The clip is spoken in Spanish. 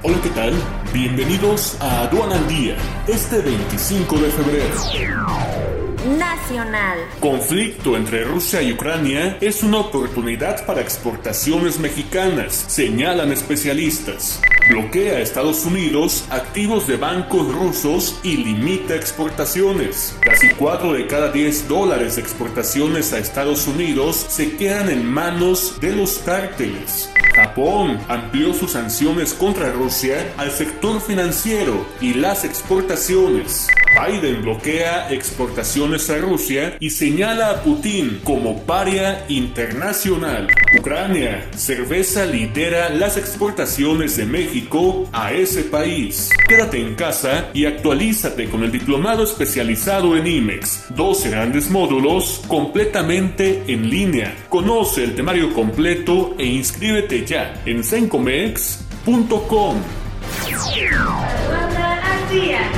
Hola, ¿qué tal? Bienvenidos a Aduana al Día, este 25 de febrero. Nacional. Conflicto entre Rusia y Ucrania es una oportunidad para exportaciones mexicanas, señalan especialistas. Bloquea a Estados Unidos activos de bancos rusos y limita exportaciones. Casi 4 de cada 10 dólares de exportaciones a Estados Unidos se quedan en manos de los cárteles. Japón amplió sus sanciones contra Rusia al sector financiero y las exportaciones. Biden bloquea exportaciones a Rusia y señala a Putin como paria internacional. Ucrania, cerveza lidera las exportaciones de México a ese país. Quédate en casa y actualízate con el diplomado especializado en IMEX. 12 grandes módulos completamente en línea. Conoce el temario completo e inscríbete ya en sencomex.com. Este